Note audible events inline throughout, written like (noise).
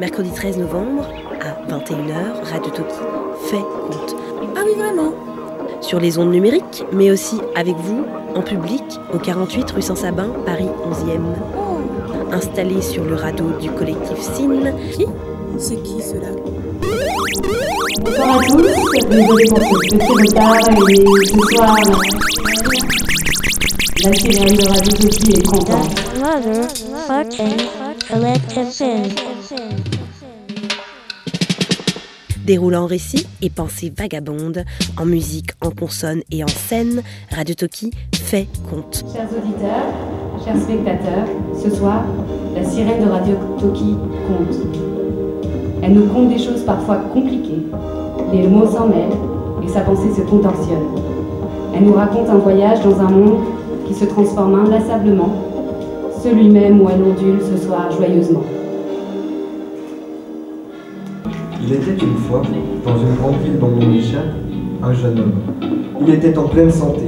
Mercredi 13 novembre, à 21h, Radio Toki fait compte. Ah oui, vraiment Sur les ondes numériques, mais aussi avec vous, en public, au 48 rue Saint-Sabin, Paris 11e. Oh, Installé sur le radeau du collectif SIN, qui C'est qui cela Bonsoir à tous, la de Radio Toki est contente. Déroulant récits et pensées vagabondes, en musique, en consonne et en scène, Radio Toki fait compte. Chers auditeurs, chers spectateurs, ce soir, la sirène de Radio Toki compte. Elle nous conte des choses parfois compliquées. Les mots s'en mêlent et sa pensée se contorsionne. Elle nous raconte un voyage dans un monde qui se transforme inlassablement, celui-même où elle ondule ce soir joyeusement. Il était une fois, dans une grande ville dont on échappe, un jeune homme. Il était en pleine santé,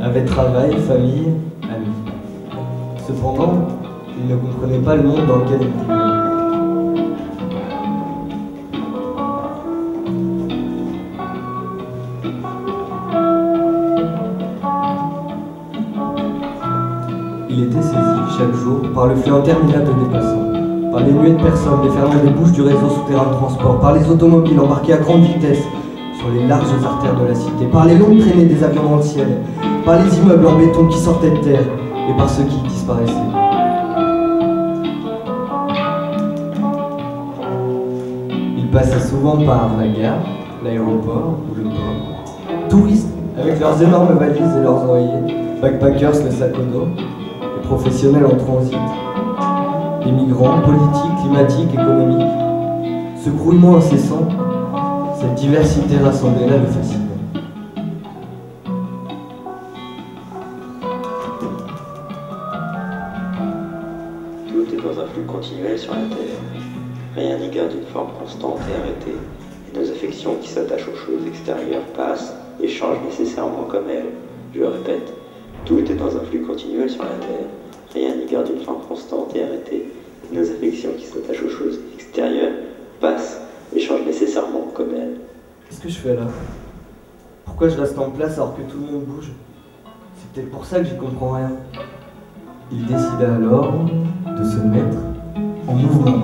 avait travail, famille, amis. Cependant, il ne comprenait pas le monde dans lequel il vivait. Il était saisi chaque jour par le flux interminable des passants, par les nuées de personnes déferlant des bouches du réseau souterrain de transport, par les automobiles embarquées à grande vitesse sur les larges artères de la cité, par les longues traînées des avions dans le ciel, par les immeubles en béton qui sortaient de terre et par ceux qui disparaissaient. Il passait souvent par la gare, l'aéroport ou le port. Touristes avec leurs énormes valises et leurs oreillers, backpackers le sac au dos, les professionnels en transit, les migrants, politiques, climatiques, économiques. Ce grouillement incessant, cette diversité rassemblée là le fascinait. Tout est dans un flux continuel sur la Terre. Rien n'y garde une forme constante et arrêtée. Et nos affections qui s'attachent aux choses extérieures passent et changent nécessairement comme elles. Je le répète, tout est dans un flux continuel sur la Terre. Rien n'y garde une forme constante et arrêtée. Nos affections qui s'attachent aux choses extérieures passent et changent nécessairement comme elles. Qu'est-ce que je fais là? Pourquoi je reste en place alors que tout le monde bouge? C'est peut-être pour ça que j'y comprends rien. Il décida alors de se mettre en mouvement.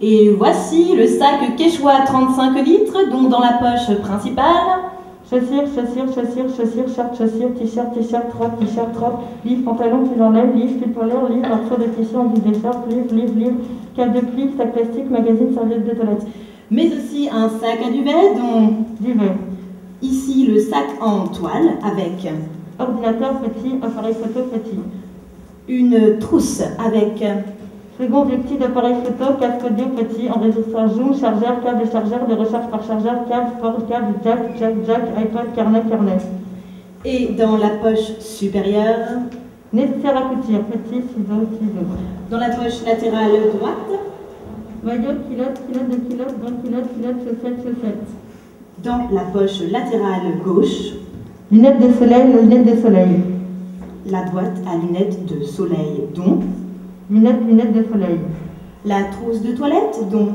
Et voici le sac Quechua 35 litres, donc dans la poche principale. Chaussures, chaussures, chaussures, chaussures, short, chaussures, t-shirt, t-shirt, robe, t-shirt, robe, livre, pantalon, pull enlève, livre, pull polaire, livre, morceau de tissu en guise des shorts, livre, livre, livre, câble de pli, sac plastique, magazine, serviette de toilette. Mais aussi un sac à duvet, dont Duvet. ici le sac en toile avec Ordinateur petit, appareil photo petit. une trousse avec Second objectif d'appareil photo, casque audio petit, enregistreur zoom, chargeur, câble chargeur, de recharge par chargeur, câble, port, câble, jack, jack, jack, iPod, carnet, carnet. et dans la poche supérieure, Nécessaire à couture, petit, ciseaux, ciseaux. dans la poche latérale droite, Maillot, culotte, culotte de culotte, bon culotte, culotte, chaussettes, chaussettes. dans la poche latérale gauche, Lunettes de soleil, lunettes de soleil. la boîte à lunettes de soleil, dont Lunettes, lunettes de soleil. la trousse de toilette, dont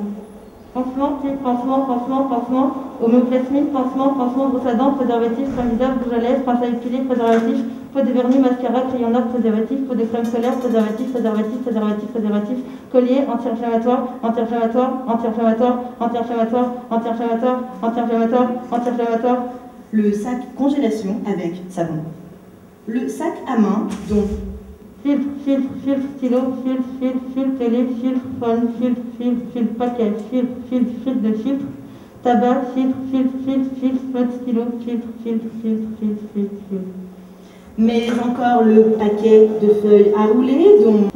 Pansement, type, pansement, pansement, pansement, homéoplasmine, pansement, pansement, brosse à dents, préservatif, crème visage, rouge à lèvres, pince à épiler, préservatif, peau de vernis, mascara, crayon noir, préservatif, peau de crème solaire, préservatif, préservatif, préservatif, préservatif, collier, anti-inflammatoire, anti-inflammatoire, anti-inflammatoire, anti-inflammatoire, anti-inflammatoire, anti-inflammatoire, anti-inflammatoire, le sac congélation avec savon, le sac à main, dont Silf, silf, silf, stylo, silf, silf, silf, télé, silf, phone, silf, silf, silf, paquet, silf, silf, silf de chiffres, tabac, silf, silf, silf, silf, mode stylo, silf, silf, silf, silf, silf, silf. Mais encore le paquet de feuilles à rouler, donc.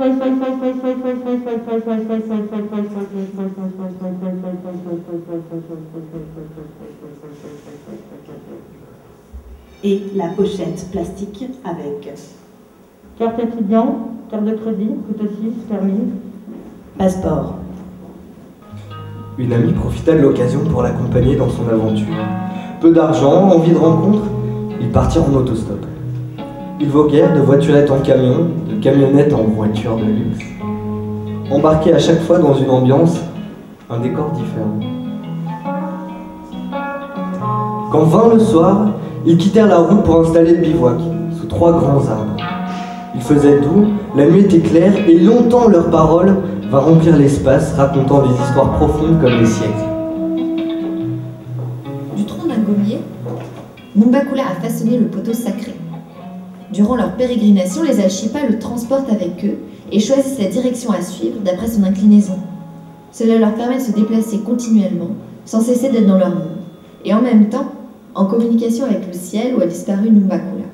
Et la pochette plastique avec Carte étudiant, carte de crédit, couteau suisse, permis. passeport. Une amie profita de l'occasion pour l'accompagner dans son aventure. Peu d'argent, envie de rencontre, ils partirent en autostop. Ils voguèrent de voiturette en camion, de camionnette en voiture de luxe, embarqués à chaque fois dans une ambiance, un décor différent. Quand vint le soir, ils quittèrent la route pour installer le bivouac, sous trois grands arbres. Faisait doux, la nuit était claire, et longtemps leurs paroles va remplir l'espace, racontant des histoires profondes comme des siècles. Du tronc d'un gommier, Numbakula a façonné le poteau sacré. Durant leur pérégrination, les Alchipas le transportent avec eux et choisissent la direction à suivre d'après son inclinaison. Cela leur permet de se déplacer continuellement, sans cesser d'être dans leur monde, et en même temps en communication avec le ciel où a disparu Numbakula.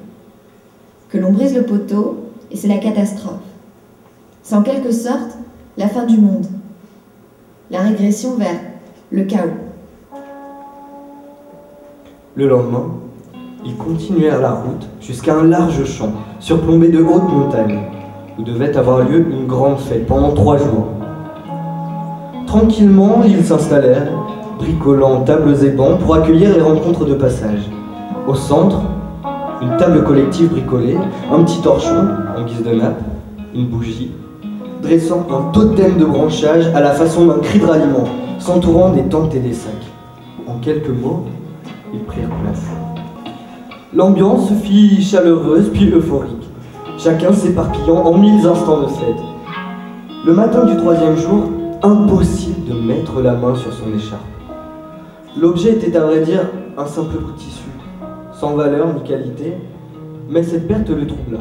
Que l'on brise le poteau, et c'est la catastrophe. C'est en quelque sorte la fin du monde, la régression vers le chaos. Le lendemain, ils continuèrent la route jusqu'à un large champ, surplombé de hautes montagnes, où devait avoir lieu une grande fête pendant trois jours. Tranquillement, ils s'installèrent, bricolant tables et bancs pour accueillir les rencontres de passage. Au centre, une table collective bricolée, un petit torchon en guise de nappe, une bougie, dressant un totem de branchage à la façon d'un cri de ralliement, s'entourant des tentes et des sacs. En quelques mots, ils prirent place. L'ambiance fit chaleureuse puis euphorique, chacun s'éparpillant en mille instants de fête. Le matin du troisième jour, impossible de mettre la main sur son écharpe. L'objet était à vrai dire un simple tissu, sans valeur ni qualité, mais cette perte le troubla.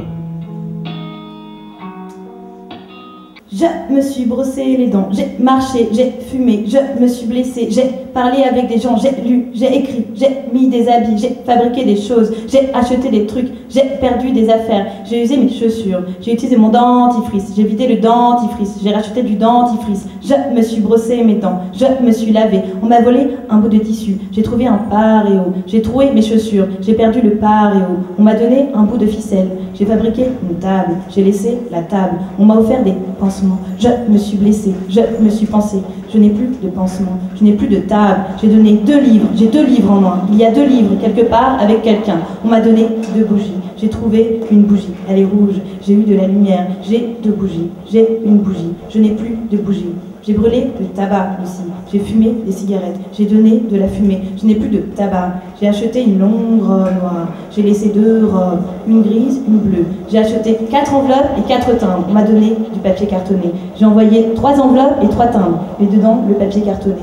Je me suis brossé les dents, j'ai marché, j'ai fumé, je me suis blessé, j'ai parlé avec des gens, j'ai lu, j'ai écrit, j'ai mis des habits, j'ai fabriqué des choses, j'ai acheté des trucs, j'ai perdu des affaires, j'ai usé mes chaussures, j'ai utilisé mon dentifrice, j'ai vidé le dentifrice, j'ai racheté du dentifrice, je me suis brossé mes dents, je me suis lavé, on m'a volé un bout de tissu, j'ai trouvé un paréo, j'ai trouvé mes chaussures, j'ai perdu le paréo, on m'a donné un bout de ficelle, j'ai fabriqué une table, j'ai laissé la table, on m'a offert des pansements, je me suis blessé, je me suis pensé, je n'ai plus de pansement, je n'ai plus de table, j'ai donné deux livres, j'ai deux livres en moi, il y a deux livres quelque part avec quelqu'un, on m'a donné deux bougies, j'ai trouvé une bougie, elle est rouge, j'ai eu de la lumière, j'ai deux bougies, j'ai une bougie, je n'ai plus de bougie. J'ai brûlé le tabac aussi. J'ai fumé des cigarettes. J'ai donné de la fumée. Je n'ai plus de tabac. J'ai acheté une longue robe noire. J'ai laissé deux robes, une grise, une bleue. J'ai acheté quatre enveloppes et quatre timbres. On m'a donné du papier cartonné. J'ai envoyé trois enveloppes et trois timbres. Et dedans, le papier cartonné.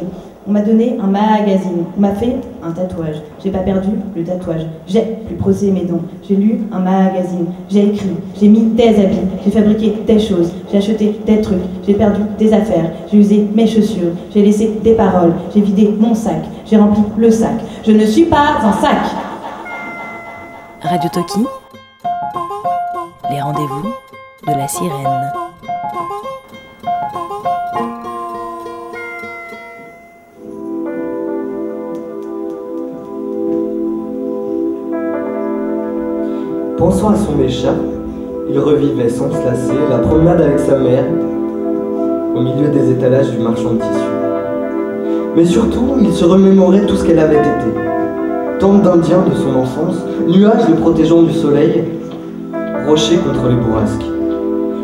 On m'a donné un magazine. On m'a fait un tatouage. J'ai pas perdu le tatouage. J'ai plus brossé mes dents. J'ai lu un magazine. J'ai écrit. J'ai mis des habits. J'ai fabriqué des choses. J'ai acheté des trucs. J'ai perdu des affaires. J'ai usé mes chaussures. J'ai laissé des paroles. J'ai vidé mon sac. J'ai rempli le sac. Je ne suis pas un sac. Radio Toki, les rendez-vous de la sirène. Pensant à son écharpe, il revivait sans se lasser la promenade avec sa mère au milieu des étalages du marchand de tissus. Mais surtout, il se remémorait tout ce qu'elle avait été. Tente d'Indiens de son enfance, nuages le protégeant du soleil, rocher contre les bourrasques.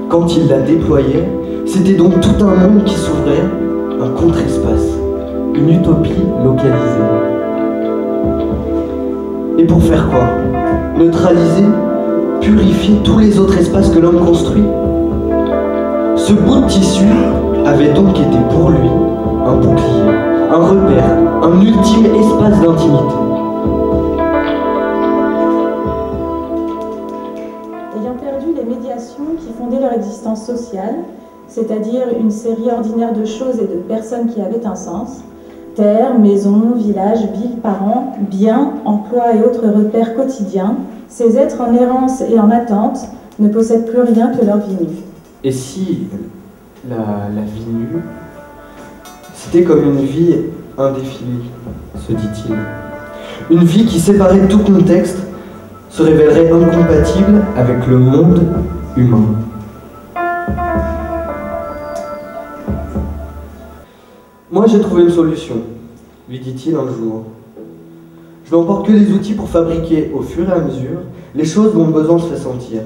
Quand il la déployait, c'était donc tout un monde qui s'ouvrait, un contre-espace, une utopie localisée. Et pour faire quoi? Neutraliser Purifier tous les autres espaces que l'homme construit Ce bout de tissu avait donc été pour lui un bouclier, un repère, un ultime espace d'intimité. Ayant perdu les médiations qui fondaient leur existence sociale, c'est-à-dire une série ordinaire de choses et de personnes qui avaient un sens, terre, maison, village, ville, parents, biens, emploi et autres repères quotidiens, ces êtres en errance et en attente ne possèdent plus rien que leur vie nue. Et si la, la vie nue, c'était comme une vie indéfinie, se dit-il. Une vie qui, séparée de tout contexte, se révélerait incompatible avec le monde humain. Moi, j'ai trouvé une solution, lui dit-il un jour. Je n'emporte que les outils pour fabriquer, au fur et à mesure, les choses dont le besoin se fait sentir.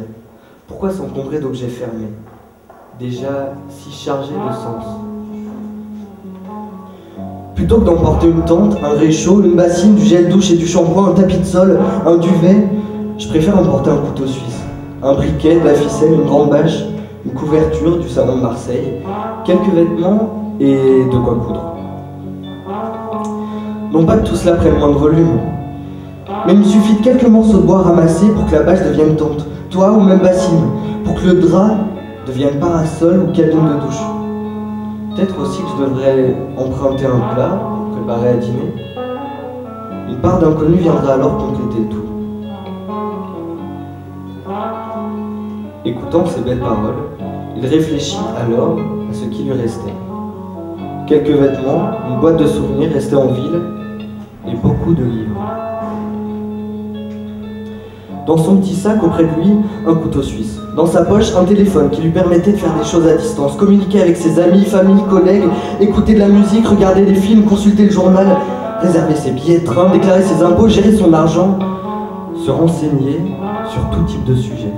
Pourquoi s'encombrer d'objets fermés, déjà si chargés de sens? Plutôt que d'emporter une tente, un réchaud, une bassine, du gel douche et du shampoing, un tapis de sol, un duvet, je préfère emporter un couteau suisse, un briquet, de la ficelle, une grande bâche, une couverture du salon de Marseille, quelques vêtements et de quoi coudre. Non pas que tout cela prenne moins de volume, mais il me suffit de quelques morceaux de bois ramassés pour que la bâche devienne tente, toit ou même bassine, pour que le drap devienne parasol ou cabine de douche. Peut-être aussi que je devrais emprunter un plat, préparer à dîner. Une part d'inconnu viendra alors compléter tout. Écoutant ces belles paroles, il réfléchit alors à ce qui lui restait. Quelques vêtements, une boîte de souvenirs restée en ville et beaucoup de livres. Dans son petit sac auprès de lui, un couteau suisse. Dans sa poche, un téléphone qui lui permettait de faire des choses à distance, communiquer avec ses amis, famille, collègues, écouter de la musique, regarder des films, consulter le journal, réserver ses billets de train, déclarer ses impôts, gérer son argent, se renseigner sur tout type de sujet.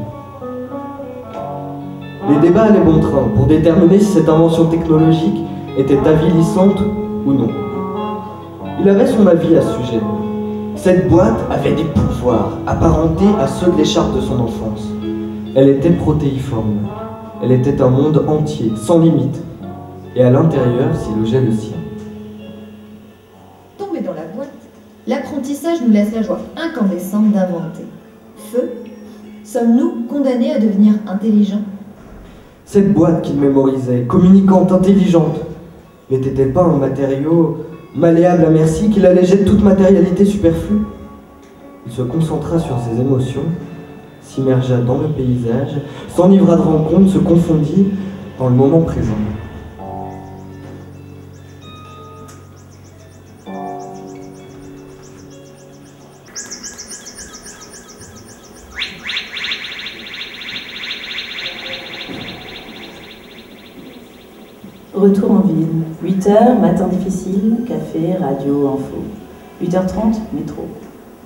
Les débats allaient bon train pour déterminer si cette invention technologique était avilissante ou non. Il avait son avis à ce sujet. Cette boîte avait des pouvoirs apparentés à ceux de l'écharpe de son enfance. Elle était protéiforme. Elle était un monde entier, sans limite. Et à l'intérieur s'y logeait le sien. Tombé dans la boîte, l'apprentissage nous laisse la joie incandescente d'inventer. Feu, sommes-nous condamnés à devenir intelligents? Cette boîte qu'il mémorisait, communicante, intelligente, n'était-elle pas un matériau malléable à merci qu'il allégeait de toute matérialité superflue Il se concentra sur ses émotions, s'immergea dans le paysage, s'enivra de rencontres, se confondit dans le moment présent. Retour en ville. 8h, matin difficile, café, radio, info. 8h30, métro.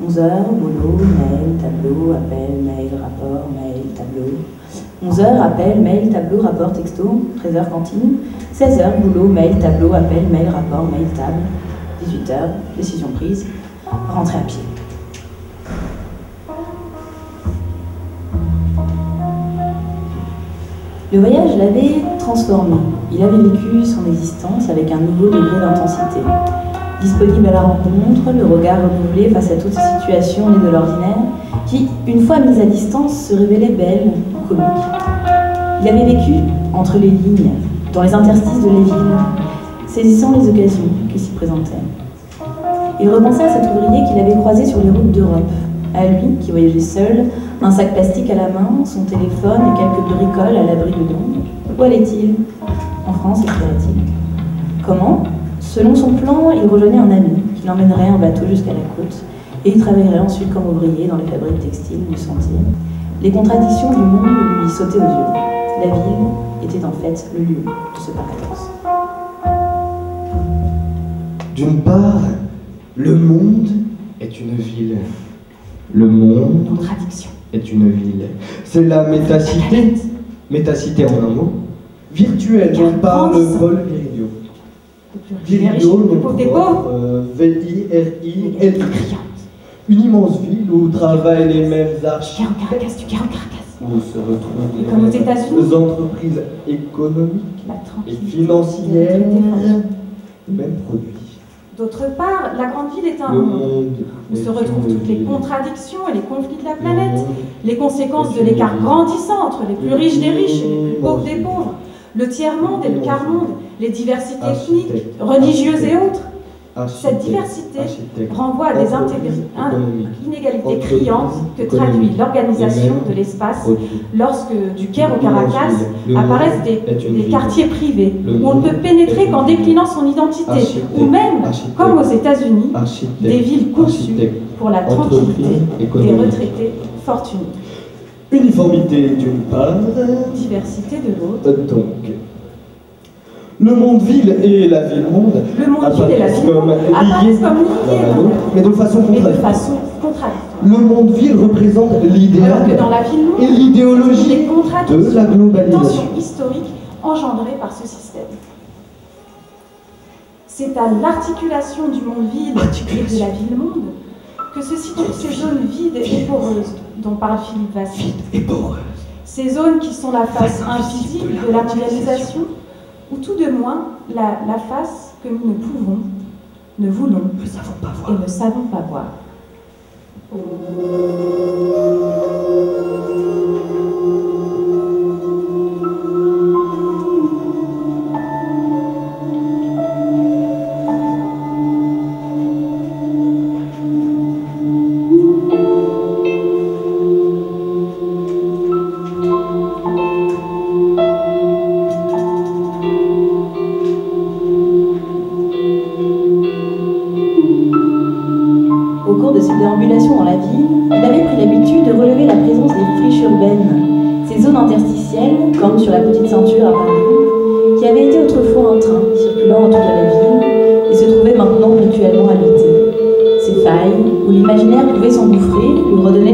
11h, boulot, mail, tableau, appel, mail, rapport, mail, tableau. 11h, appel, mail, tableau, rapport, texto. 13h, cantine. 16h, boulot, mail, tableau, appel, mail, rapport, mail, table. 18h, décision prise. Rentrer à pied. Le voyage l'avait transformé. Il avait vécu son existence avec un nouveau degré d'intensité. Disponible à la rencontre, le regard renouvelé face à toute situation née de l'ordinaire, qui, une fois mise à distance, se révélait belle ou comique. Il avait vécu entre les lignes, dans les interstices de la ville, saisissant les occasions qui s'y présentaient. Il repensait à cet ouvrier qu'il avait croisé sur les routes d'Europe, à lui qui voyageait seul, un sac plastique à la main, son téléphone et quelques bricoles à l'abri de l'ombre. Où allait-il? En France, espérait-il. Comment? Selon son plan, il rejoignait un ami qui l'emmènerait en bateau jusqu'à la côte et il travaillerait ensuite comme ouvrier dans les fabriques textiles du sentier. Les contradictions du monde lui sautaient aux yeux. La ville était en fait le lieu de ce paradoxe. D'une part, le monde est une ville. Le monde Contradiction. est une ville. C'est la métacité. Métacité en un mot. Virtuelle dont parle Paul Virilio. Virilio, des pauvres. euh, V-I-R-I-L-I. Une immense ville où travaillent les mêmes architectes, où se retrouvent Et les entreprises économiques et financières, les mêmes produits. D'autre part, la grande ville est un Le monde où se retrouvent toutes les contradictions et les conflits de la planète, les conséquences de l'écart grandissant entre les plus riches des riches et les plus pauvres des pauvres, le tiers-monde et le quart-monde, les diversités ethniques, religieuses et autres. Cette diversité renvoie à des inégalités criantes que traduit l'organisation de l'espace lorsque du Caire au Caracas apparaissent des, quartiers privés où on ne peut pénétrer qu'en déclinant son identité, ou même, comme aux États-Unis, des villes conçues pour la tranquillité des retraités fortunés. Uniformité d'une part, Diversité de l'autre. donc. Le monde-ville et la ville-monde Le monde-ville et la ville apparaissent comme liés, mais de façon contradictoire. Le monde-ville représente Alors l'idéal ville et l'idéologie de la globalisation. tensions historiques engendrées par ce système. C'est à l'articulation du monde vide et de la ville-monde que se situent ces zones vides et poreuses dont parle Philippe Vassy. Ces zones qui sont la face invisible de la mondialisation, ou tout de moins la, la face que nous ne pouvons, ne voulons et ne savons pas voir.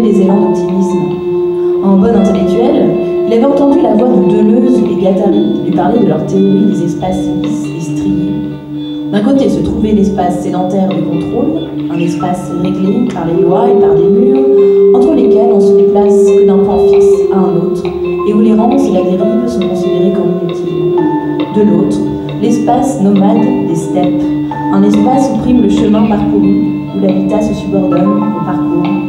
Des élans d'optimisme. En bon intellectuel, il avait entendu la voix de Deleuze et Guattari lui parler de leur théorie des espaces lisses et striés. D'un côté se trouvait l'espace sédentaire du contrôle, un espace réglé par les lois et par des murs, entre lesquels on se déplace que d'un point fixe à un autre, et où l'errance et la dérive sont considérées comme inutiles. De l'autre, l'espace nomade des steppes, un espace où prime le chemin parcouru, où l'habitat se subordonne au parcours.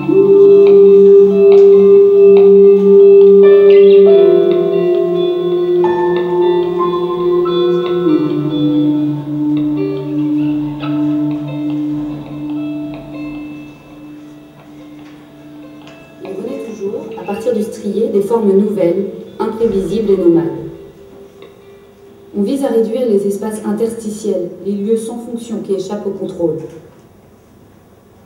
Qui échappent au contrôle.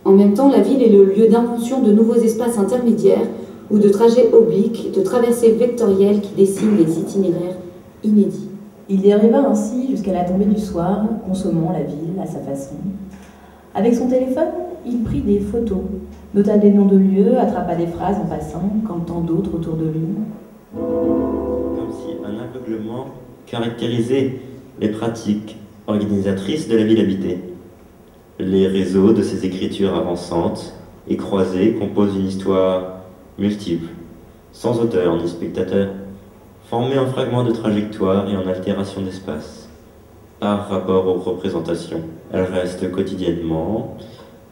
En même temps, la ville est le lieu d'invention de nouveaux espaces intermédiaires ou de trajets obliques, de traversées vectorielles qui dessinent des itinéraires inédits. Il dériva ainsi jusqu'à la tombée du soir, consommant la ville à sa façon. Avec son téléphone, il prit des photos, nota des noms de lieux, attrapa des phrases en passant, comme tant d'autres autour de lui. Comme si un aveuglement caractérisait les pratiques organisatrices de la ville habitée. Les réseaux de ces écritures avançantes et croisées composent une histoire multiple, sans auteur ni spectateur, formée en fragments de trajectoire et en altération d'espace. Par rapport aux représentations, elle reste quotidiennement,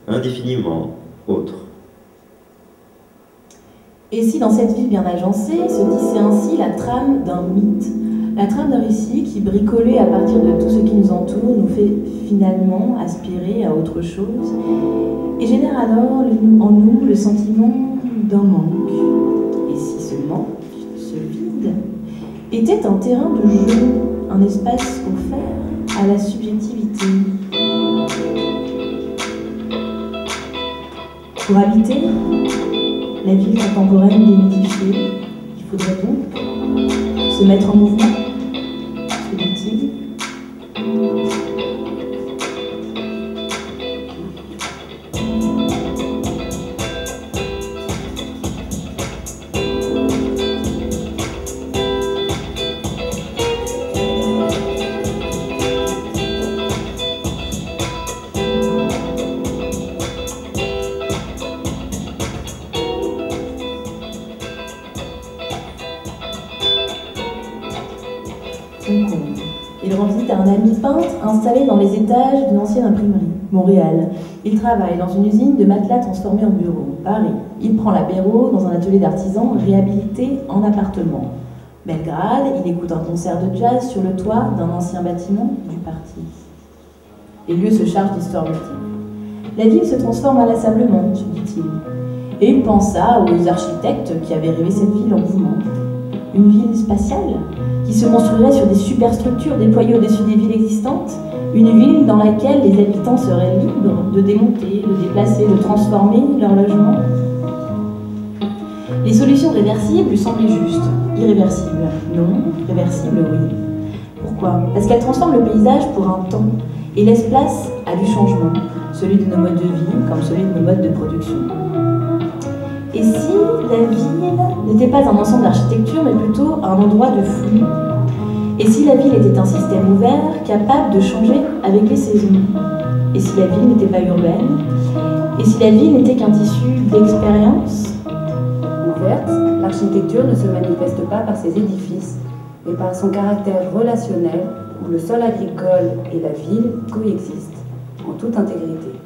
indéfiniment autre. Et si dans cette ville bien agencée se tissait ainsi la trame d'un mythe, la trame d'un récit qui, bricolé à partir de tout ce qui nous entoure, nous fait finalement aspirer à autre chose et génère alors en nous le sentiment d'un manque. Et si ce manque, ce vide, était un terrain de jeu, un espace offert à la subjectivité. Pour habiter la ville contemporaine démythifiée, il faudrait donc se mettre en mouvement, un ami peintre installé dans les étages d'une ancienne imprimerie, Montréal. Il travaille dans une usine de matelas transformés en bureaux, Paris. Il prend l'apéro dans un atelier d'artisans réhabilité en appartement. Belgrade, il écoute un concert de jazz sur le toit d'un ancien bâtiment du parti. Les lieux se chargent d'histoire multiples. La ville se transforme inlassablement, se dit-il. Et il pensa aux architectes qui avaient rêvé cette ville en mouvement. Une ville spatiale? Qui se construirait sur des superstructures déployées au-dessus des villes existantes, une ville dans laquelle les habitants seraient libres de démonter, de déplacer, de transformer leur logement. Les solutions réversibles lui semblaient justes. Irréversibles, non. Réversibles, oui. Pourquoi? Parce qu'elle transforme le paysage pour un temps et laisse place à du changement, celui de nos modes de vie comme celui de nos modes de production. Et si la ville n'était pas un ensemble d'architecture, mais plutôt un endroit de flux Et si la ville était un système ouvert, capable de changer avec les saisons? Et si la ville n'était pas urbaine? Et si la ville n'était qu'un tissu d'expérience? Ouverte, l'architecture ne se manifeste pas par ses édifices, mais par son caractère relationnel où le sol agricole et la ville coexistent en toute intégrité.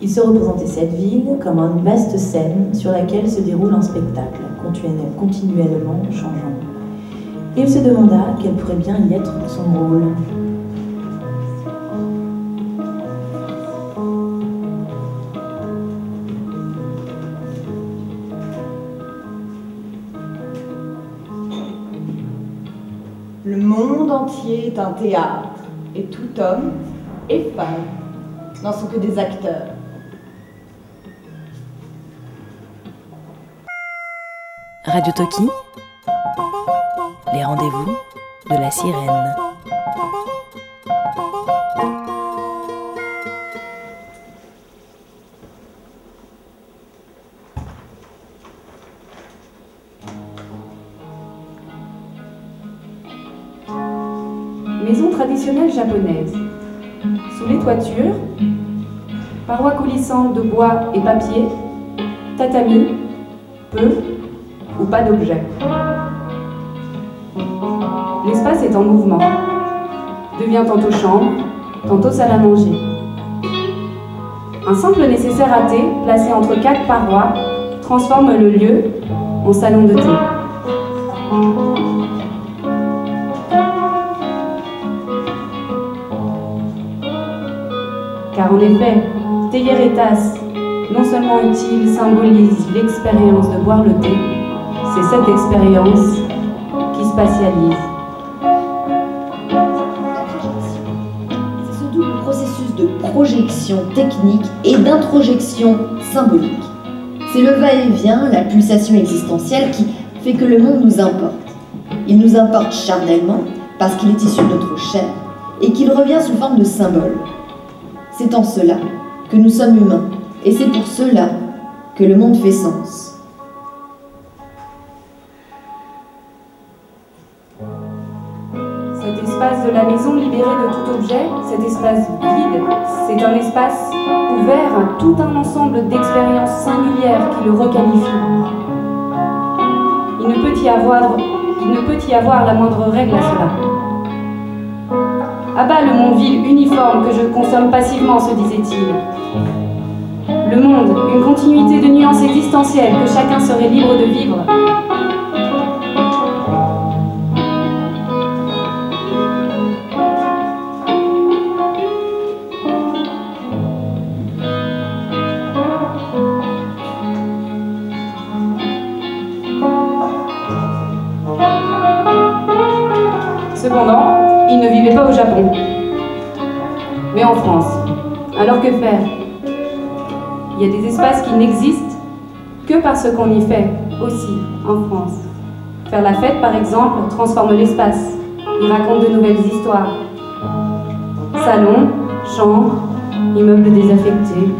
Il se représentait cette ville comme une vaste scène sur laquelle se déroule un spectacle continuellement changeant. Il se demanda quel pourrait bien y être son rôle. Le monde entier est un théâtre, et tout homme et femme n'en sont que des acteurs. Radio Toki, les rendez-vous de la sirène. Maison traditionnelle japonaise. Sous les toitures, parois coulissantes de bois et papier, tatami, peu pas d'objet. L'espace est en mouvement, devient tantôt chambre, tantôt salle à manger. Un simple nécessaire à thé, placé entre quatre parois, transforme le lieu en salon de thé. Car en effet, Théieritas, non seulement utile, symbolise l'expérience de boire le thé, c'est cette expérience qui spatialise. C'est ce double processus de projection technique et d'introjection symbolique. C'est le va-et-vient, la pulsation existentielle qui fait que le monde nous importe. Il nous importe charnellement parce qu'il est issu de notre chair et qu'il revient sous forme de symbole. C'est en cela que nous sommes humains et c'est pour cela que le monde fait sens. Cet espace vide, c'est un espace ouvert à tout un ensemble d'expériences singulières qui le requalifient. Il ne peut y avoir, il ne peut y avoir la moindre règle à cela. Abat le monde vil uniforme que je consomme passivement, se disait-il. Le monde, une continuité de nuances existentielles que chacun serait libre de vivre. France. Alors que faire? Il y a des espaces qui n'existent que parce qu'on y fait aussi en France. Faire la fête, par exemple, transforme l'espace. Il raconte de nouvelles histoires. Salons, chambres, immeubles désaffectés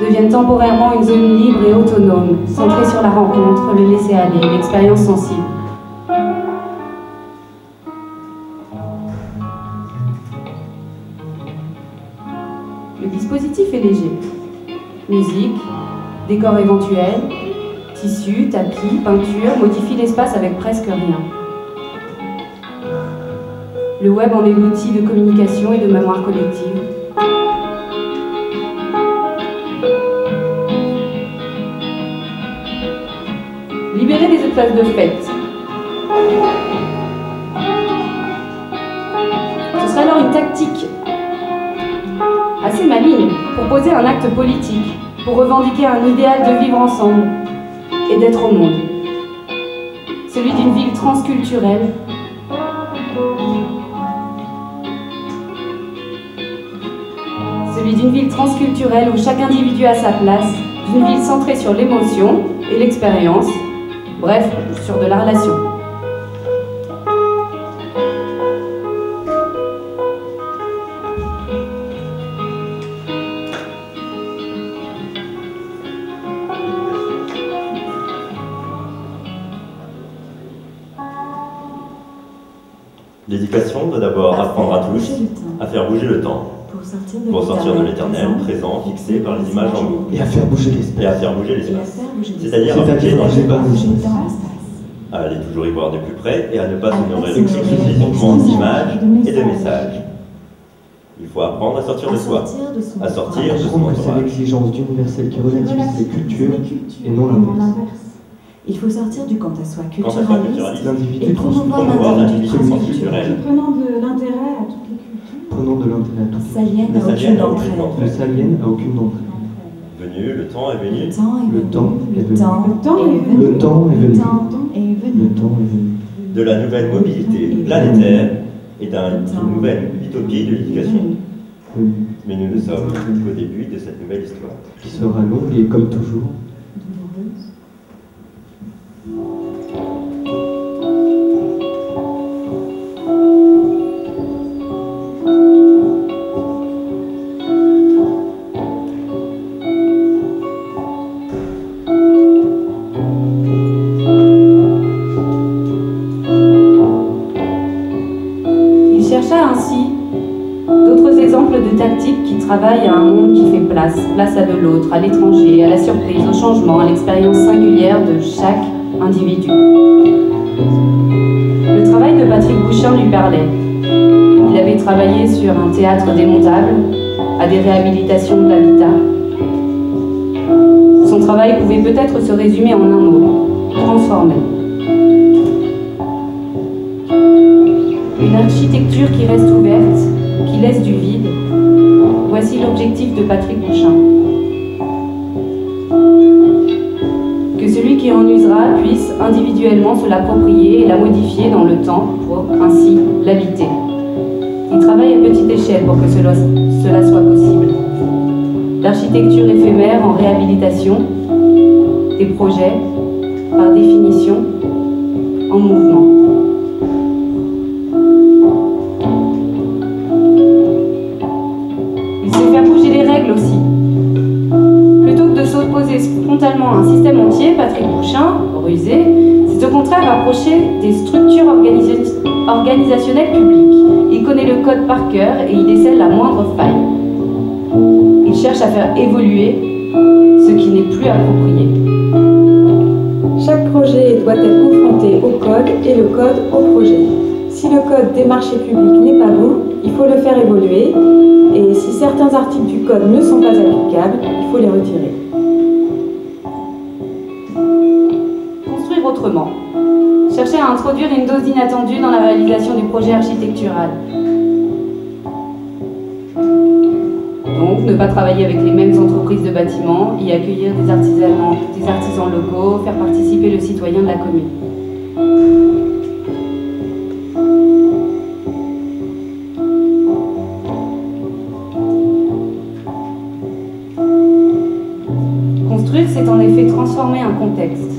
deviennent temporairement une zone libre et autonome, centrée sur la rencontre, le laisser-aller, l'expérience sensible. Musique, décor éventuel, tissu, tapis, peinture modifient l'espace avec presque rien. Le web en est l'outil de communication et de mémoire collective. Libérer des espaces de fête. Ce serait alors une tactique pour poser un acte politique, pour revendiquer un idéal de vivre ensemble et d'être au monde. Celui d'une ville transculturelle. Celui d'une ville transculturelle où chaque individu a sa place, d'une ville centrée sur l'émotion et l'expérience, bref, sur de la relation. Pour sortir de l'éternel présent fixé par les images en mots. Et à faire bouger l'espace. Et à faire bouger l'espace. C'est-à-dire à bouger dans l'espace. À aller toujours y voir de plus près et à ne pas se nourrir exclusivement d'images et de messages. Il faut apprendre à sortir de soi, à sortir de son que c'est entourage. l'exigence d'universel qui relativise les cultures et non l'inverse. Il faut sortir du quant à soi culturaliste et promouvoir l'individu transculturel. Prenant de l'intérêt à cultures. Prenant de l'intérêt à tout. Salienne Ne à aucune Ne elles. s'aliène à aucune d'entre elles. Venu, le temps est venu. Le temps est Le venu. temps est Le venu. temps Le temps est est venu. Le temps est Le venu. temps est Le venu. temps est venu. De la nouvelle mobilité planétaire et d'un- d'une nouvelle utopie de l'éducation. Venu. Mais nous ne sommes qu'au début de cette nouvelle histoire. Qui sera longue et comme toujours. Place, à de l'autre, à l'étranger, à la surprise, au changement, à l'expérience singulière de chaque individu. Le travail de Patrick Bouchin lui parlait. Il avait travaillé sur un théâtre démontable, à des réhabilitations d'habitat. Son travail pouvait peut-être se résumer en un mot, transformer. Une architecture qui reste ouverte, qui laisse du vide. Voici l'objectif de Patrick Bouchin. Que celui qui en usera puisse individuellement se l'approprier et la modifier dans le temps pour ainsi l'habiter. Il travaille à petite échelle pour que cela, cela soit possible. L'architecture éphémère en réhabilitation, des projets, par définition, en mouvement. S'opposer frontalement un système entier, Patrick Bouchin, rusé, s'est au contraire approché des structures organisa- organisationnelles publiques. Il connaît le code par cœur et y décèle la moindre faille. Il cherche à faire évoluer ce qui n'est plus approprié. Chaque projet doit être confronté au code et le code au projet. Si le code des marchés publics n'est pas bon, il faut le faire évoluer. Et si certains articles du code ne sont pas applicables, il faut les retirer. Introduire une dose inattendue dans la réalisation du projet architectural. Donc, ne pas travailler avec les mêmes entreprises de bâtiments, y accueillir des artisans, des artisans locaux, faire participer le citoyen de la commune. Construire, c'est en effet transformer un contexte.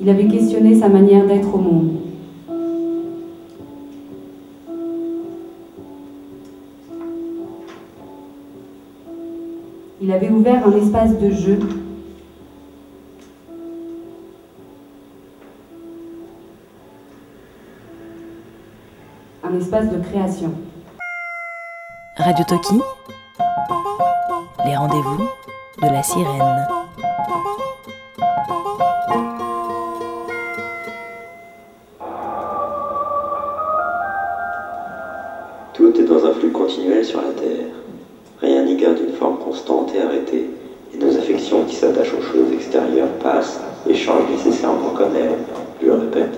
Il avait questionné sa manière d'être au monde. Il avait ouvert un espace de jeu un espace de création. Radio Toki, les rendez-vous de la sirène. Tout est dans un flux continuel sur la Terre. Rien n'y garde une forme constante et arrêtée, et nos affections qui s'attachent aux choses extérieures passent et changent nécessairement comme elles, je le répète,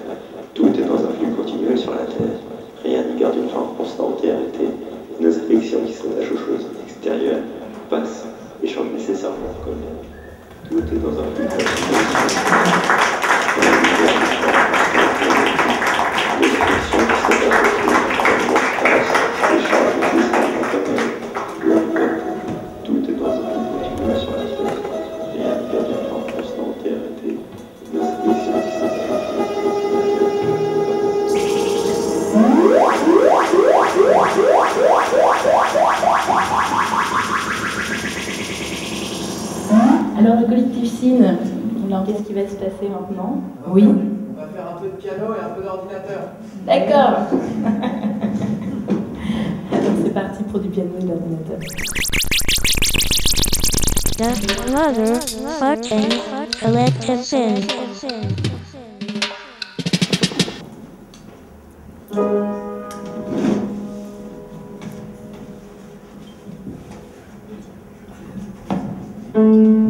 Música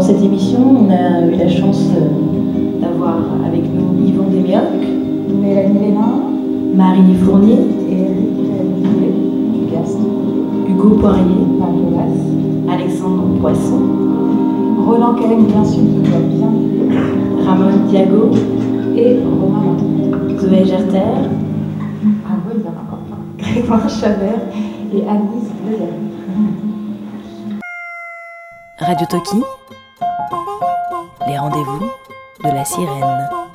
Pour cette émission, on a eu la chance euh, d'avoir avec nous Yvon Demioc, Mélanie Lénin, Marie Fournier, Éric Dugast, Hugo Poirier, Alexandre Poisson, Roland Calem, bien sûr, Ramon Diago et Romain Zoé Gerter, ah oui, (laughs) Grégoire Chabert et Agnès Lezer. Radio Toki. sirène.